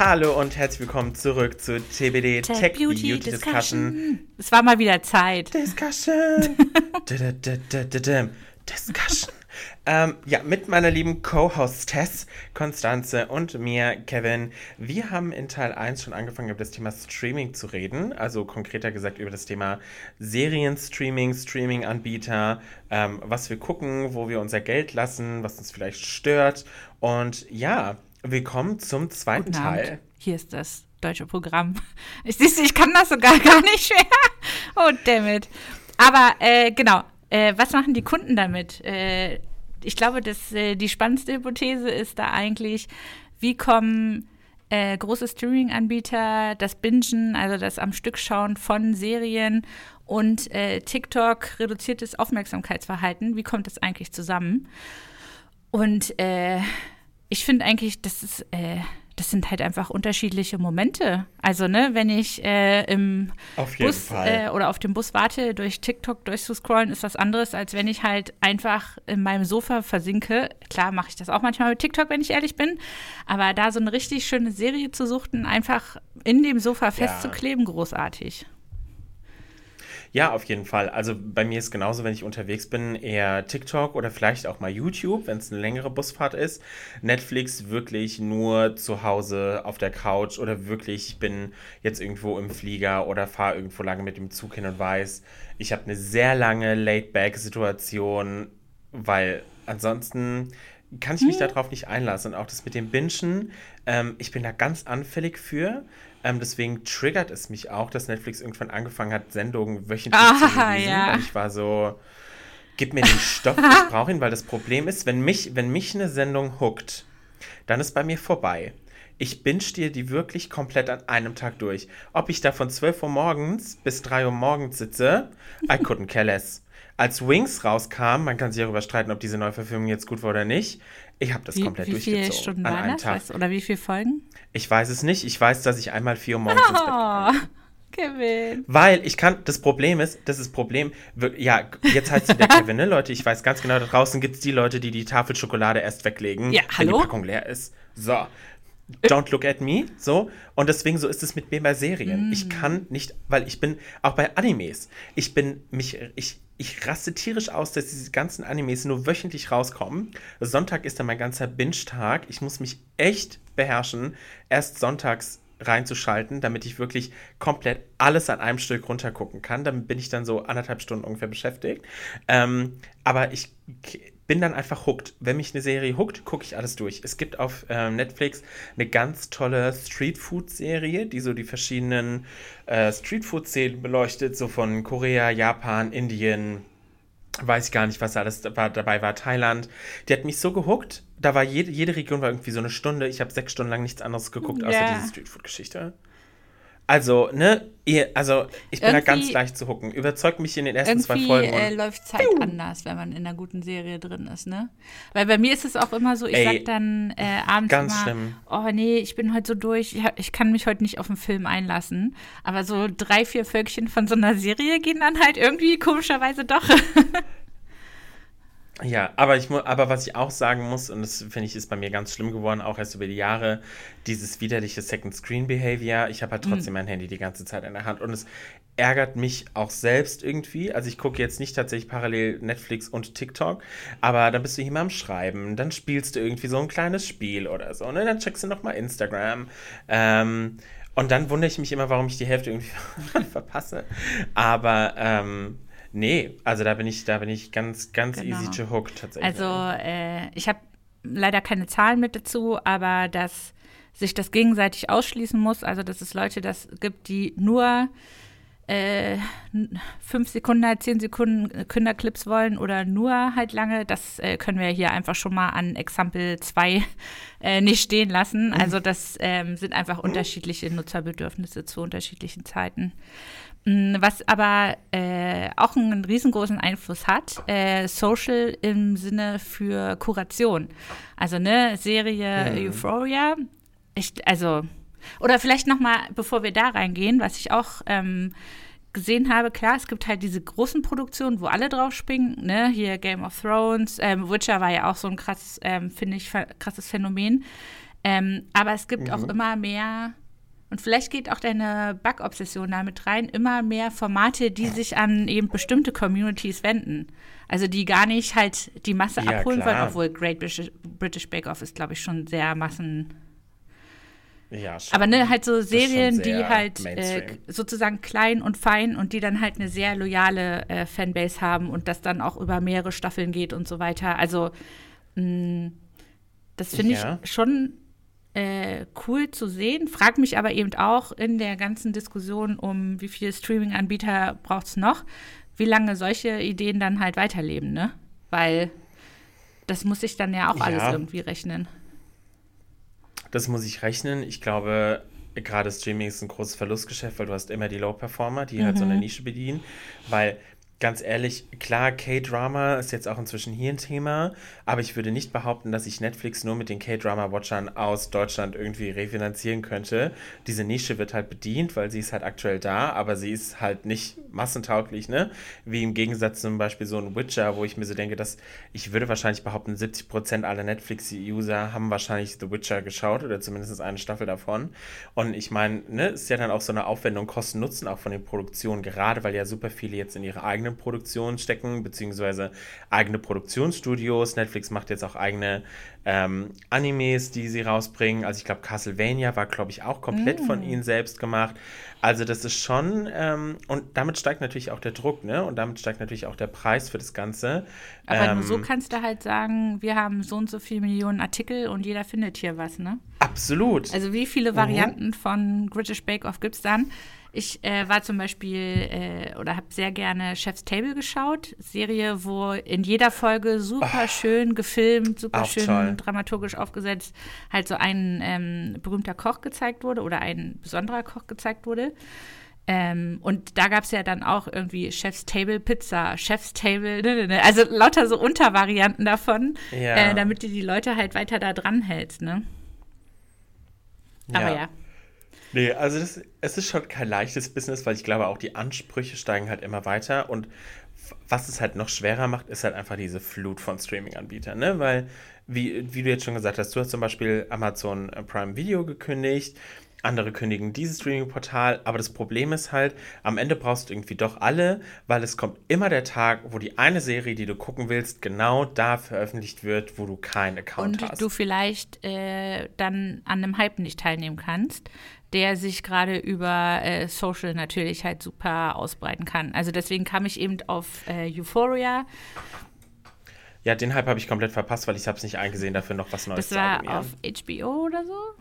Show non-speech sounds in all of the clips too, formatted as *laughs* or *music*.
Hallo und herzlich willkommen zurück zu TBD Tech, Tech Beauty, Beauty Discussion. Discussion. Es war mal wieder Zeit. Discussion. *laughs* Discussion. Ähm, ja, mit meiner lieben Co-Hostess Konstanze und mir, Kevin. Wir haben in Teil 1 schon angefangen, über das Thema Streaming zu reden. Also konkreter gesagt über das Thema Serienstreaming, Streaming-Anbieter, ähm, was wir gucken, wo wir unser Geld lassen, was uns vielleicht stört. Und ja, willkommen zum zweiten Teil. Hier ist das deutsche Programm. *laughs* Ich, ich kann das sogar *laughs* gar nicht mehr. Oh, dammit. Aber äh, genau, äh, was machen die Kunden damit? Äh, ich glaube, dass äh, die spannendste Hypothese ist da eigentlich, wie kommen äh, große Streaming-Anbieter, das Bingen, also das am Stück schauen von Serien und äh, TikTok reduziertes Aufmerksamkeitsverhalten, wie kommt das eigentlich zusammen? Und äh, ich finde eigentlich, das ist äh, das sind halt einfach unterschiedliche Momente. Also, ne, wenn ich äh, im Bus äh, oder auf dem Bus warte, durch TikTok durchzuscrollen, ist was anderes, als wenn ich halt einfach in meinem Sofa versinke. Klar mache ich das auch manchmal mit TikTok, wenn ich ehrlich bin. Aber da so eine richtig schöne Serie zu suchten, einfach in dem Sofa festzukleben, ja. großartig. Ja, auf jeden Fall. Also bei mir ist genauso, wenn ich unterwegs bin, eher TikTok oder vielleicht auch mal YouTube, wenn es eine längere Busfahrt ist. Netflix wirklich nur zu Hause auf der Couch oder wirklich, ich bin jetzt irgendwo im Flieger oder fahre irgendwo lange mit dem Zug hin und weiß, ich habe eine sehr lange Laid-Back-Situation, weil ansonsten kann ich mich hm. darauf nicht einlassen. Und auch das mit dem Bingen, ähm, ich bin da ganz anfällig für. Ähm, deswegen triggert es mich auch, dass Netflix irgendwann angefangen hat, Sendungen wöchentlich ah, zu releasen. Ja. Ich war so, gib mir den Stoff, ich *laughs* brauche ihn, weil das Problem ist, wenn mich, wenn mich eine Sendung hookt, dann ist bei mir vorbei. Ich binge dir die wirklich komplett an einem Tag durch. Ob ich da von 12 Uhr morgens bis 3 Uhr morgens sitze, I couldn't care less. Als Wings rauskam, man kann sich darüber streiten, ob diese Neuverfilmung jetzt gut war oder nicht, ich habe das wie, komplett wie durchgezogen. Wie viele Stunden an waren das? Weißt, oder wie viele Folgen? Ich weiß es nicht. Ich weiß, dass ich einmal vier Uhr morgens oh, ins Bett. *laughs* Kevin. Weil ich kann, das Problem ist, das ist Problem, ja, jetzt heißt es wieder *laughs* Kevin, ne, Leute, ich weiß ganz genau, da draußen gibt es die Leute, die die Tafel Schokolade erst weglegen, ja, wenn die Packung leer ist. So. Don't look at me, so. Und deswegen so ist es mit mir bei Serien. Mm. Ich kann nicht, weil ich bin, auch bei Animes, ich bin mich, ich, ich raste tierisch aus, dass diese ganzen Animes nur wöchentlich rauskommen. Sonntag ist dann mein ganzer Binge-Tag. Ich muss mich echt beherrschen, erst sonntags reinzuschalten, damit ich wirklich komplett alles an einem Stück runtergucken kann. Damit bin ich dann so anderthalb Stunden ungefähr beschäftigt. Ähm, aber ich bin dann einfach hooked. Wenn mich eine Serie hookt, gucke ich alles durch. Es gibt auf äh, Netflix eine ganz tolle Streetfood-Serie, die so die verschiedenen äh, Streetfood-Szenen beleuchtet, so von Korea, Japan, Indien, weiß ich gar nicht, was alles dabei war, Thailand. Die hat mich so gehuckt. Da war jede, jede Region war irgendwie so eine Stunde. Ich habe sechs Stunden lang nichts anderes geguckt, außer yeah. diese Streetfood-Geschichte. Also, ne, ihr, also ich bin irgendwie, da ganz leicht zu hucken. Überzeugt mich in den ersten zwei Folgen. Irgendwie äh, läuft Zeit Piu. anders, wenn man in einer guten Serie drin ist, ne? Weil bei mir ist es auch immer so, ich Ey, sag dann äh, abends ganz immer, schlimm. oh nee, ich bin heute so durch, ich, ich, kann mich heute nicht auf einen Film einlassen. Aber so drei, vier Völkchen von so einer Serie gehen dann halt irgendwie komischerweise doch. *laughs* Ja, aber ich aber was ich auch sagen muss, und das finde ich ist bei mir ganz schlimm geworden, auch erst über die Jahre, dieses widerliche Second Screen Behavior. Ich habe halt trotzdem mhm. mein Handy die ganze Zeit in der Hand und es ärgert mich auch selbst irgendwie. Also ich gucke jetzt nicht tatsächlich parallel Netflix und TikTok, aber dann bist du hier mal am Schreiben, dann spielst du irgendwie so ein kleines Spiel oder so, ne? Dann checkst du nochmal Instagram. Ähm, und dann wundere ich mich immer, warum ich die Hälfte irgendwie *laughs* verpasse. Aber ähm, Nee, also da bin ich, da bin ich ganz, ganz genau. easy to hook tatsächlich. Also äh, ich habe leider keine Zahlen mit dazu, aber dass sich das gegenseitig ausschließen muss, also dass es Leute das gibt, die nur äh, fünf Sekunden, zehn Sekunden Kinderclips wollen oder nur halt lange, das äh, können wir hier einfach schon mal an Example 2 äh, nicht stehen lassen. Also das ähm, sind einfach unterschiedliche Nutzerbedürfnisse zu unterschiedlichen Zeiten. Mm, was aber äh, auch einen riesengroßen Einfluss hat, äh, Social im Sinne für Kuration. Also ne, Serie mhm. Euphoria. Ich, also, oder vielleicht noch mal, bevor wir da reingehen, was ich auch ähm, gesehen habe, klar, es gibt halt diese großen Produktionen, wo alle drauf springen, ne, hier Game of Thrones, ähm, Witcher war ja auch so ein krass, ähm, finde ich, krasses Phänomen. Ähm, aber es gibt mhm. auch immer mehr, und vielleicht geht auch deine Bug-Obsession damit rein, immer mehr Formate, die sich an eben bestimmte Communities wenden. Also die gar nicht halt die Masse ja, abholen klar. wollen, obwohl Great British, British Bake Off ist, glaube ich, schon sehr Massen. Ja, schon. Aber ne, halt so Serien, die halt äh, sozusagen klein und fein und die dann halt eine sehr loyale äh, Fanbase haben und das dann auch über mehrere Staffeln geht und so weiter. Also mh, mm, das finde ja. ich schon äh, cool zu sehen. Frag mich aber eben auch in der ganzen Diskussion um, wie viele Streaming-Anbieter braucht es noch, wie lange solche Ideen dann halt weiterleben, ne? Weil das muss ich dann ja auch ja. alles irgendwie rechnen. Das muss ich rechnen. Ich glaube, gerade Streaming ist ein großes Verlustgeschäft, weil du hast immer die Low-Performer, die mhm. halt so eine mhm. Nische bedienen. Weil ganz ehrlich, klar, K-Drama ist jetzt auch inzwischen hier ein Thema, aber ich würde nicht behaupten, dass ich Netflix nur mit den K-Drama-Watchern aus Deutschland irgendwie refinanzieren könnte. Diese Nische wird halt bedient, weil sie ist halt aktuell da, aber sie ist halt nicht massentauglich, ne? Wie im Gegensatz zum Beispiel so ein Witcher, wo ich mir so denke, dass ich würde wahrscheinlich behaupten, 70% aller Netflix-User haben wahrscheinlich The Witcher geschaut oder zumindest eine Staffel davon. Und ich meine, ne, ist ja dann auch so eine Aufwendung, Kosten-Nutzen auch von den Produktionen, gerade weil ja super viele jetzt in ihre eigenen eigene Produktion stecken, beziehungsweise eigene Produktionsstudios. Netflix macht jetzt auch eigene ähm, Animes, die sie rausbringen. Also ich glaube, Castlevania war, glaube ich, auch komplett mm. von ihnen selbst gemacht. Also das ist schon, ähm, und damit steigt natürlich auch der Druck, ne? Und damit steigt natürlich auch der Preis für das Ganze. Aber ähm, nur so kannst du halt sagen, wir haben so und so viele Millionen Artikel und jeder findet hier was, ne? Absolut. Also wie viele. Varianten mhm. von British Bake Off gibt es dann? Ich äh, war zum Beispiel äh, oder habe sehr gerne Chef's Table geschaut. Serie, wo in jeder Folge super schön gefilmt, super schön toll. dramaturgisch aufgesetzt, halt so ein ähm, berühmter Koch gezeigt wurde oder ein besonderer Koch gezeigt wurde. Ähm, und da gab es ja dann auch irgendwie Chef's Table Pizza, Chef's Table, ne, ne, ne. also lauter so Untervarianten davon, ja. äh, damit du die Leute halt weiter da dran hältst, ne? Aber ja. ja. Nee, also das, es ist schon kein leichtes Business, weil ich glaube auch die Ansprüche steigen halt immer weiter und was es halt noch schwerer macht, ist halt einfach diese Flut von Streaming-Anbietern, ne? Weil, wie, wie du jetzt schon gesagt hast, du hast zum Beispiel Amazon Prime Video gekündigt, andere kündigen dieses Streaming-Portal, aber das Problem ist halt, am Ende brauchst du irgendwie doch alle, weil es kommt immer der Tag, wo die eine Serie, die du gucken willst, genau da veröffentlicht wird, wo du keinen Account Und hast. Und du vielleicht äh, dann an einem Hype nicht teilnehmen kannst, der sich gerade über äh, Social natürlich halt super ausbreiten kann. Also deswegen kam ich eben auf äh, Euphoria. Ja, den Hype habe ich komplett verpasst, weil ich habe es nicht eingesehen, dafür noch was Neues das zu abonnieren. Das war auf HBO oder so?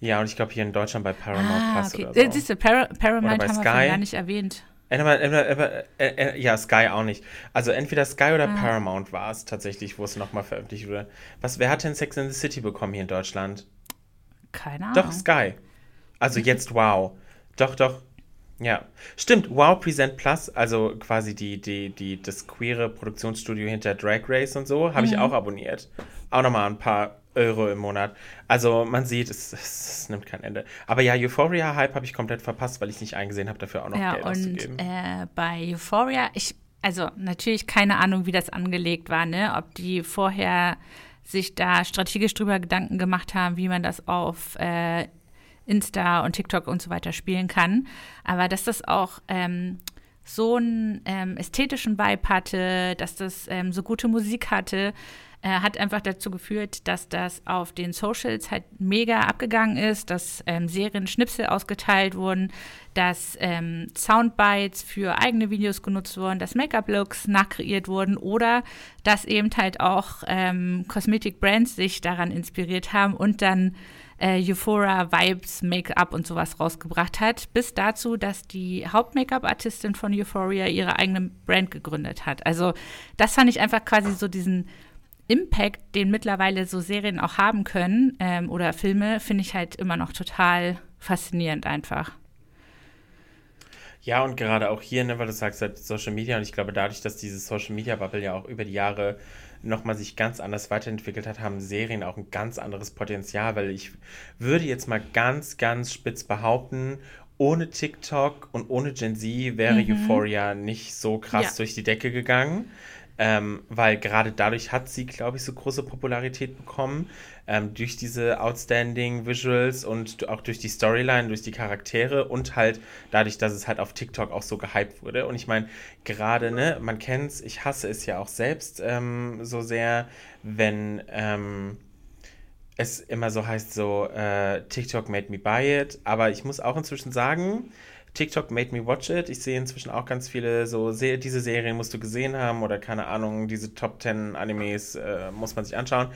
Ja, und ich glaube hier in Deutschland bei Paramount ah, Plus okay. oder so. Siehst du, Par Paramount haben Sky. wir gar nicht erwähnt. Äh, äh, äh, ja, Sky auch nicht. Also entweder Sky oder ah. Paramount war es tatsächlich, wo es nochmal veröffentlicht wurde. Was, wer hat denn Sex in the City bekommen hier in Deutschland? Keine Ahnung. Doch, Sky. Also jetzt Wow. Doch, doch. Ja. Stimmt, Wow Present Plus, also quasi die, die, die, das queere Produktionsstudio hinter Drag Race und so, habe mhm. ich auch abonniert. Auch nochmal ein paar Euro im Monat. Also man sieht, es, es, nimmt kein Ende. Aber ja, Euphoria-Hype habe ich komplett verpasst, weil ich nicht eingesehen habe, dafür auch noch ja, Geld und, auszugeben. Äh, bei Euphoria, ich, also natürlich keine Ahnung, wie das angelegt war, ne? Ob die vorher sich da strategisch drüber Gedanken gemacht haben, wie man das auf äh, Insta und TikTok und so weiter spielen kann. Aber dass das auch ähm, so einen ähm, ästhetischen Vibe hatte, dass das ähm, so gute Musik hatte, äh, hat einfach dazu geführt, dass das auf den Socials halt mega abgegangen ist, dass ähm, Serien-Schnipsel ausgeteilt wurden, dass ähm, Soundbites für eigene Videos genutzt wurden, dass Make-up-Looks nachkreiert wurden oder dass eben halt auch ähm, Cosmetic-Brands sich daran inspiriert haben und dann äh, Euphoria Vibes, Make-up und sowas rausgebracht hat, bis dazu, dass die Haupt-Make-up-Artistin von Euphoria ihre eigene Brand gegründet hat. Also das fand ich einfach quasi so diesen Impact, den mittlerweile so Serien auch haben können ähm, oder Filme, finde ich halt immer noch total faszinierend einfach. Ja, und gerade auch hier, ne, weil du sagst halt Social Media und ich glaube, dadurch, dass diese Social Media Bubble ja auch über die Jahre nochmal sich ganz anders weiterentwickelt hat, haben Serien auch ein ganz anderes Potenzial, weil ich würde jetzt mal ganz, ganz spitz behaupten, ohne TikTok und ohne Gen Z wäre mhm. Euphoria nicht so krass ja. durch die Decke gegangen. Ähm, weil gerade dadurch hat sie, glaube ich, so große Popularität bekommen, ähm, durch diese outstanding Visuals und auch durch die Storyline, durch die Charaktere und halt dadurch, dass es halt auf TikTok auch so gehypt wurde. Und ich meine, gerade, ne, man kennt es, ich hasse es ja auch selbst ähm, so sehr, wenn ähm, es immer so heißt, so äh, TikTok made me buy it. Aber ich muss auch inzwischen sagen, TikTok made me watch it. Ich sehe inzwischen auch ganz viele so, se diese Serien musst du gesehen haben oder keine Ahnung, diese Top 10 Animes äh, muss man sich anschauen.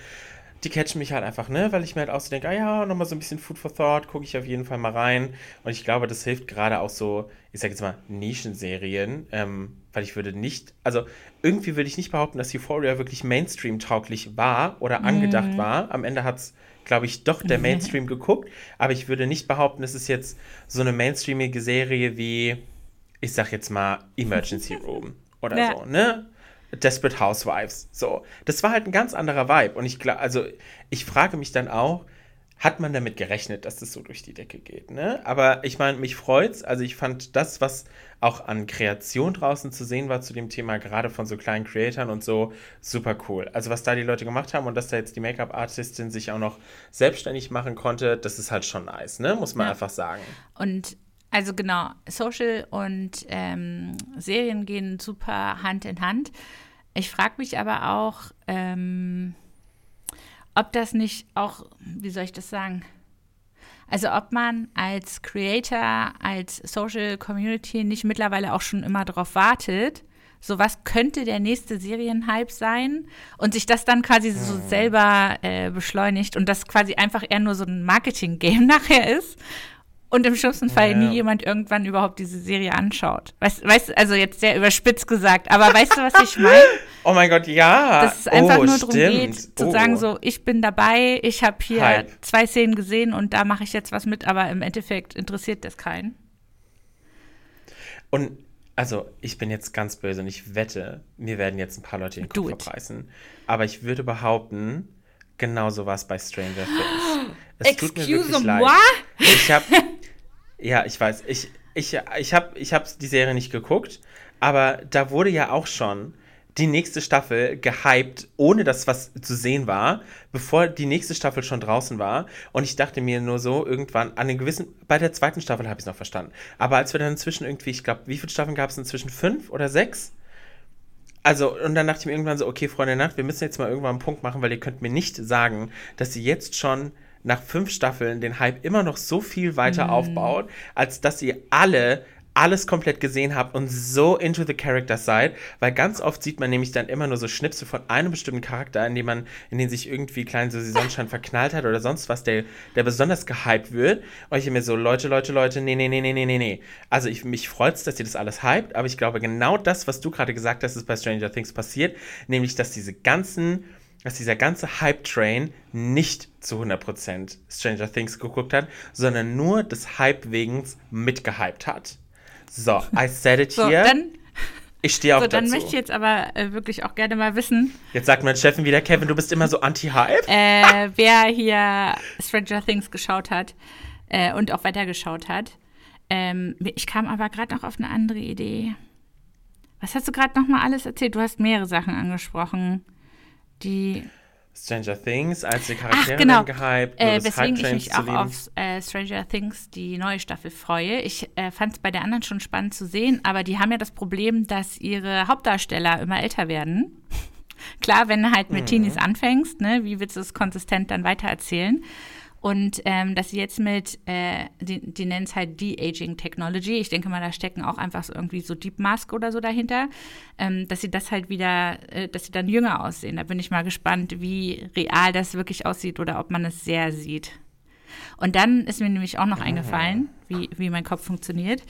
Die catchen mich halt einfach, ne, weil ich mir halt auch so denke, ah ja, nochmal so ein bisschen Food for Thought, gucke ich auf jeden Fall mal rein. Und ich glaube, das hilft gerade auch so, ich sag jetzt mal, Nischenserien, ähm, weil ich würde nicht, also irgendwie würde ich nicht behaupten, dass Euphoria wirklich Mainstream-tauglich war oder angedacht mm. war. Am Ende hat es glaube ich, doch der *laughs* Mainstream geguckt. Aber ich würde nicht behaupten, es ist jetzt so eine mainstreamige Serie wie, ich sag jetzt mal, Emergency *laughs* Room oder ja. so, ne? Desperate Housewives. So. Das war halt ein ganz anderer Vibe. Und ich glaube, also ich frage mich dann auch, hat man damit gerechnet, dass das so durch die Decke geht. Ne? Aber ich meine, mich freut's. Also ich fand das, was auch an Kreation draußen zu sehen war zu dem Thema, gerade von so kleinen Creatoren und so, super cool. Also was da die Leute gemacht haben und dass da jetzt die Make-up-Artistin sich auch noch selbstständig machen konnte, das ist halt schon nice, ne? Muss man ja. einfach sagen. Und also genau, Social und ähm, Serien gehen super Hand in Hand. Ich frage mich aber auch, ähm, ob das nicht auch, wie soll ich das sagen? Also ob man als Creator, als Social Community nicht mittlerweile auch schon immer darauf wartet, so was könnte der nächste Serienhype sein und sich das dann quasi so hm. selber äh, beschleunigt und das quasi einfach eher nur so ein Marketing-Game *laughs* nachher ist und im schlimmsten Fall ja. nie jemand irgendwann überhaupt diese Serie anschaut. Weißt du, also jetzt sehr überspitzt gesagt, aber weißt du, was ich *laughs* meine? Oh mein Gott, ja. Dass es einfach oh, nur darum geht, zu oh. sagen, so, ich bin dabei, ich habe hier Hype. zwei Szenen gesehen und da mache ich jetzt was mit, aber im Endeffekt interessiert das keinen. Und also, ich bin jetzt ganz böse und ich wette, mir werden jetzt ein paar Leute den Kopf verpreisen. Aber ich würde behaupten, genau so war es bei Stranger Things. *gasps* Es Excuse tut mir wirklich leid. Ich habe *laughs* Ja, ich weiß. Ich, ich, ich habe ich hab die Serie nicht geguckt, aber da wurde ja auch schon die nächste Staffel gehypt, ohne dass was zu sehen war, bevor die nächste Staffel schon draußen war. Und ich dachte mir nur so, irgendwann, an den gewissen, bei der zweiten Staffel habe ich es noch verstanden. Aber als wir dann inzwischen irgendwie, ich glaube, wie viele Staffeln gab es inzwischen? Fünf oder sechs? Also, und dann dachte ich mir irgendwann so, okay, Freunde der Nacht, wir müssen jetzt mal irgendwann einen Punkt machen, weil ihr könnt mir nicht sagen, dass sie jetzt schon nach fünf Staffeln den Hype immer noch so viel weiter mm. aufbaut, als dass ihr alle alles komplett gesehen habt und so into the character seid, weil ganz oft sieht man nämlich dann immer nur so Schnipsel von einem bestimmten Charakter, in dem man, in den sich irgendwie klein so Sonnenschein *laughs* verknallt hat oder sonst was, der, der besonders gehypt wird. Und ich mir so, Leute, Leute, Leute, nee, nee, nee, nee, nee, nee, nee. Also ich, mich freut's, dass ihr das alles hypt, aber ich glaube genau das, was du gerade gesagt hast, ist bei Stranger Things passiert, nämlich, dass diese ganzen dass dieser ganze Hype-Train nicht zu 100% Stranger Things geguckt hat, sondern nur des Hype-Wegens mitgehypt hat. So, I said it *laughs* so, here. Dann, ich stehe auf so, dann dazu. möchte ich jetzt aber äh, wirklich auch gerne mal wissen. Jetzt sagt mein Chefin wieder, Kevin, du bist immer so anti-Hype. Äh, wer hier Stranger Things geschaut hat äh, und auch weitergeschaut hat. Ähm, ich kam aber gerade noch auf eine andere Idee. Was hast du gerade noch mal alles erzählt? Du hast mehrere Sachen angesprochen die Stranger Things, als die Charaktere Ach, genau. gehypt, äh, weswegen ich mich auch auf äh, Stranger Things, die neue Staffel, freue. Ich äh, fand es bei der anderen schon spannend zu sehen, aber die haben ja das Problem, dass ihre Hauptdarsteller immer älter werden. *laughs* Klar, wenn du halt mit mhm. Teenies anfängst, ne, wie willst du es konsistent dann weitererzählen? Und ähm, dass sie jetzt mit, äh, die, die nennen es halt De-Aging Technology, ich denke mal, da stecken auch einfach so irgendwie so Deep Mask oder so dahinter, ähm, dass sie das halt wieder, äh, dass sie dann jünger aussehen. Da bin ich mal gespannt, wie real das wirklich aussieht oder ob man es sehr sieht. Und dann ist mir nämlich auch noch eingefallen, wie, wie mein Kopf funktioniert.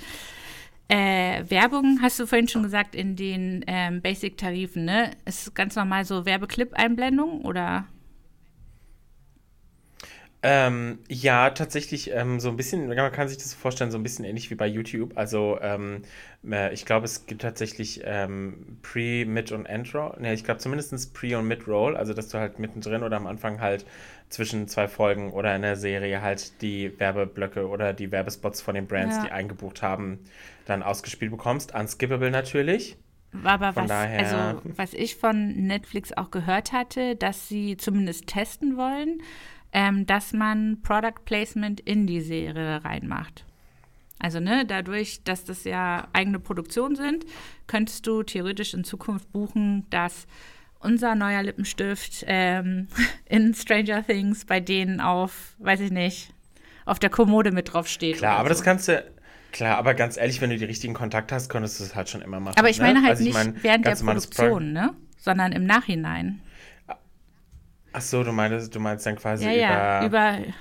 Äh, Werbung, hast du vorhin schon gesagt, in den ähm, Basic-Tarifen, ne? Ist ganz normal so Werbeclip-Einblendung oder? Ähm, ja, tatsächlich ähm, so ein bisschen, man kann sich das vorstellen, so ein bisschen ähnlich wie bei YouTube. Also ähm, äh, ich glaube, es gibt tatsächlich ähm, Pre, Mid und End-Roll. Ne, ich glaube zumindest Pre- und Mid-Roll, also dass du halt mittendrin oder am Anfang halt zwischen zwei Folgen oder in der Serie halt die Werbeblöcke oder die Werbespots von den Brands, ja. die eingebucht haben, dann ausgespielt bekommst. Unskippable natürlich. Aber Von was, daher- also, was ich von Netflix auch gehört hatte, dass sie zumindest testen wollen, ähm, dass man Product Placement in die Serie reinmacht. Also, ne, dadurch, dass das ja eigene Produktionen sind, könntest du theoretisch in Zukunft buchen, dass unser neuer Lippenstift ähm, *laughs* in Stranger Things bei denen auf, weiß ich nicht, auf der Kommode mit drauf steht. Klar, aber so. das kannst du. Klar, aber ganz ehrlich, wenn du die richtigen Kontakte hast, könntest du es halt schon immer machen. Aber ich ne? meine halt Also ich nicht meine, während der Pro- Produktion, ne? Sondern im Nachhinein. Ach so, du meinst, du meinst dann quasi Ja, ja, über, über,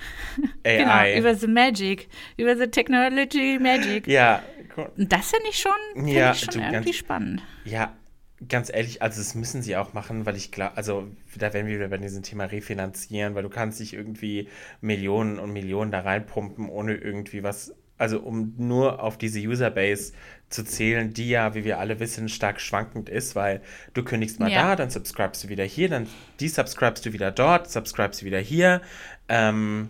AI. *laughs* *laughs* genau, über the Magic, über the Technology Magic. ja, Und das finde ich schon, find Ja, ich schon du, irgendwie ganz- spannend. ja, ganz ehrlich, also das müssen sie auch machen, weil ich glaube, also da werden wir wieder bei diesem Thema refinanzieren, weil du kannst nicht irgendwie Millionen und Millionen da reinpumpen, ohne irgendwie was, also um nur auf diese Userbase zu zählen, die ja, wie wir alle wissen, stark schwankend ist, weil du kündigst mal Ja. da, dann subscribest du wieder hier, dann desubscribest du wieder dort, subscribest du wieder hier. Ähm,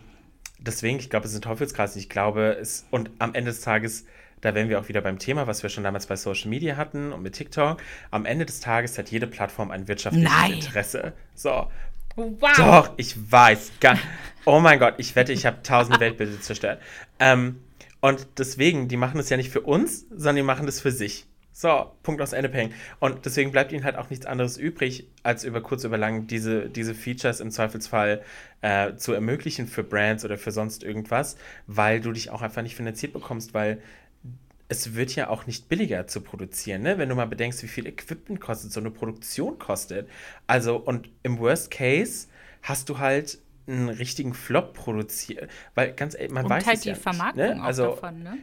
deswegen, ich glaube, es ist ein Teufelskreis. Ich glaube, es, und am Ende des Tages, da wären wir auch wieder beim Thema, was wir schon damals bei Social Media hatten und mit TikTok. Am Ende des Tages hat jede Plattform ein wirtschaftliches Nein. Interesse. So. Wow. Doch, ich weiß. Ga oh mein Gott, ich wette, ich habe tausende Weltbilder zerstört. Ähm, und deswegen, die machen es ja nicht für uns, sondern die machen das für sich. So, Punkt aus Ende Peng. Und deswegen bleibt ihnen halt auch nichts anderes übrig, als über kurz oder lang diese, diese Features im Zweifelsfall äh, zu ermöglichen für Brands oder für sonst irgendwas, weil du dich auch einfach nicht finanziert bekommst, weil es wird ja auch nicht billiger zu produzieren, ne? Wenn du mal bedenkst, wie viel Equipment kostet, so eine Produktion kostet. Also, und im Worst Case hast du halt einen richtigen Flop produziert. Weil ganz ehrlich, man Und weiß halt es die ja nicht, Vermarktung ne? auch Also, davon, ne?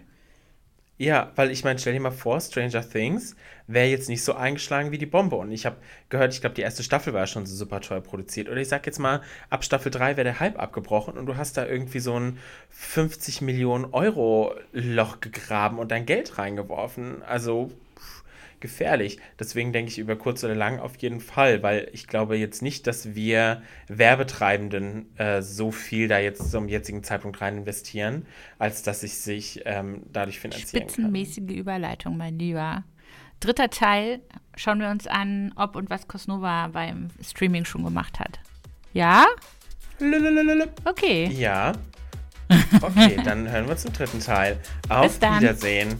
ja, weil ich meine, stell dir mal vor, Stranger Things wäre jetzt nicht so eingeschlagen wie die Bombe. Und ich habe gehört, ich glaube, die erste Staffel war schon so super teuer produziert. Oder ich sag jetzt mal, ab Staffel 3 wäre der Hype abgebrochen und du hast da irgendwie so ein 50 Millionen Euro Loch gegraben und dein Geld reingeworfen. Also gefährlich. Deswegen denke ich über kurz oder lang auf jeden Fall, weil ich glaube jetzt nicht, dass wir Werbetreibenden äh, so viel da jetzt zum jetzigen Zeitpunkt rein investieren, als dass ich sich ähm, dadurch finanzieren kann. Spitzenmäßige Überleitung, mein Lieber. Dritter Teil, schauen wir uns an, ob und was Cosnova beim Streaming schon gemacht hat. Ja? Lululululup. Okay. Ja. *laughs* Okay, dann hören wir zum dritten Teil. Auf Bis dann. Wiedersehen.